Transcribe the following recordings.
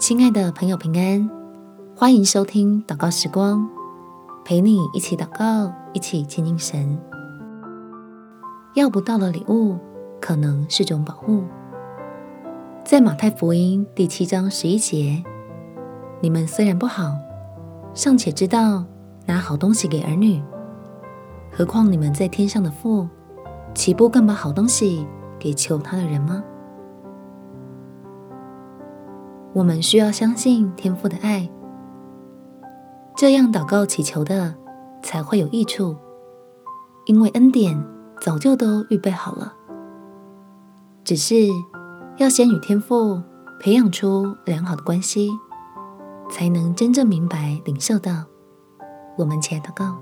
亲爱的朋友，平安！欢迎收听祷告时光，陪你一起祷告，一起亲近神。要不到的礼物，可能是种保护。在马太福音第七章十一节，你们虽然不好，尚且知道拿好东西给儿女，何况你们在天上的父，岂不更把好东西给求他的人吗？我们需要相信天父的爱，这样祷告祈求的才会有益处，因为恩典早就都预备好了，只是要先与天父培养出良好的关系，才能真正明白领受到。我们起来祷告，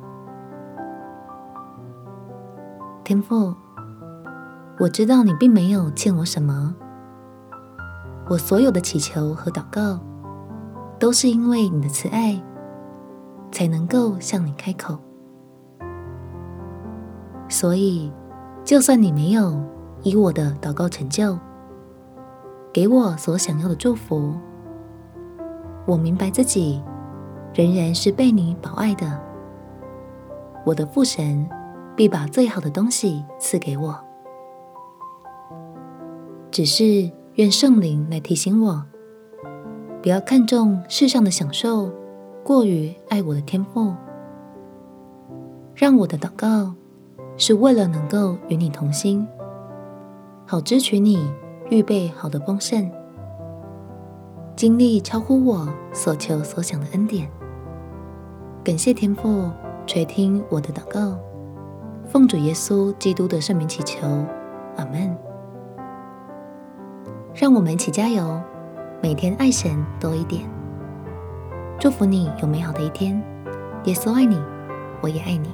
天父，我知道你并没有欠我什么。我所有的祈求和祷告，都是因为你的慈爱，才能够向你开口。所以，就算你没有以我的祷告成就，给我所想要的祝福，我明白自己仍然是被你保爱的。我的父神必把最好的东西赐给我，只是。愿圣灵来提醒我，不要看重世上的享受，过于爱我的天父。让我的祷告是为了能够与你同心，好支取你预备好的丰盛，经历超乎我所求所想的恩典。感谢天父垂听我的祷告，奉主耶稣基督的圣名祈求，阿门。让我们一起加油，每天爱神多一点。祝福你有美好的一天。耶稣爱你，我也爱你。